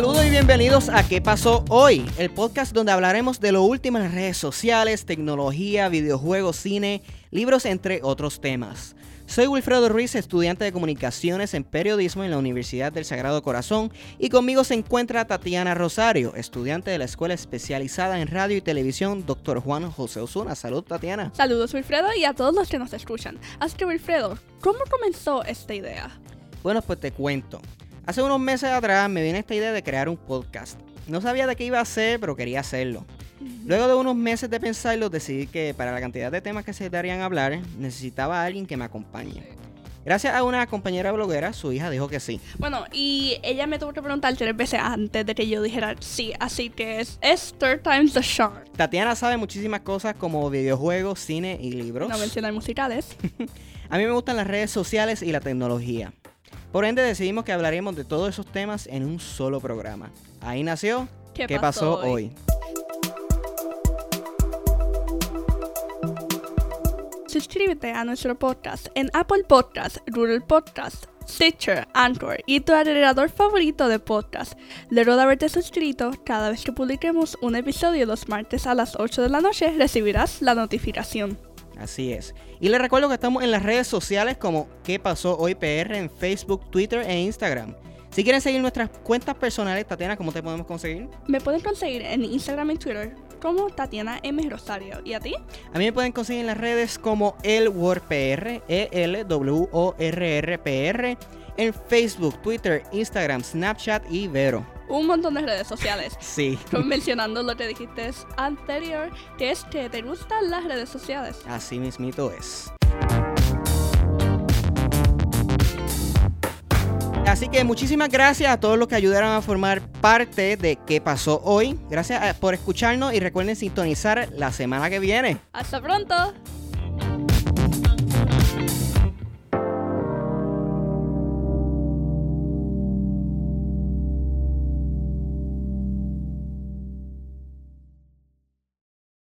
bienvenidos a ¿Qué pasó hoy? El podcast donde hablaremos de lo último en las redes sociales, tecnología, videojuegos, cine, libros, entre otros temas. Soy Wilfredo Ruiz, estudiante de comunicaciones en periodismo en la Universidad del Sagrado Corazón y conmigo se encuentra Tatiana Rosario, estudiante de la Escuela Especializada en Radio y Televisión Dr. Juan José Osuna. Salud Tatiana. Saludos Wilfredo y a todos los que nos escuchan. Así que Wilfredo, ¿cómo comenzó esta idea? Bueno, pues te cuento. Hace unos meses atrás me vino esta idea de crear un podcast. No sabía de qué iba a hacer, pero quería hacerlo. Luego de unos meses de pensarlo, decidí que para la cantidad de temas que se darían a hablar, necesitaba a alguien que me acompañe. Gracias a una compañera bloguera, su hija dijo que sí. Bueno, y ella me tuvo que preguntar tres veces antes de que yo dijera sí, así que es, es third time's the charm. Tatiana sabe muchísimas cosas como videojuegos, cine y libros. No mencionar musicales. a mí me gustan las redes sociales y la tecnología. Por ende decidimos que hablaremos de todos esos temas en un solo programa. Ahí nació ¿Qué, ¿Qué pasó, pasó hoy? Suscríbete a nuestro podcast en Apple Podcast, Google Podcast, Stitcher, Anchor y tu agregador favorito de podcast. Luego de haberte suscrito, cada vez que publiquemos un episodio los martes a las 8 de la noche recibirás la notificación. Así es. Y les recuerdo que estamos en las redes sociales como ¿Qué pasó hoy PR en Facebook, Twitter e Instagram. Si quieren seguir nuestras cuentas personales, Tatiana, ¿cómo te podemos conseguir? Me pueden conseguir en Instagram y Twitter como Tatiana M. Rosario. ¿Y a ti? A mí me pueden conseguir en las redes como ElWorPR, E-L-W-O-R-R-P-R, en Facebook, Twitter, Instagram, Snapchat y Vero. Un montón de redes sociales. Sí. Mencionando lo que dijiste anterior, que es que te gustan las redes sociales. Así mismito es. Así que muchísimas gracias a todos los que ayudaron a formar parte de qué pasó hoy. Gracias eh, por escucharnos y recuerden sintonizar la semana que viene. Hasta pronto.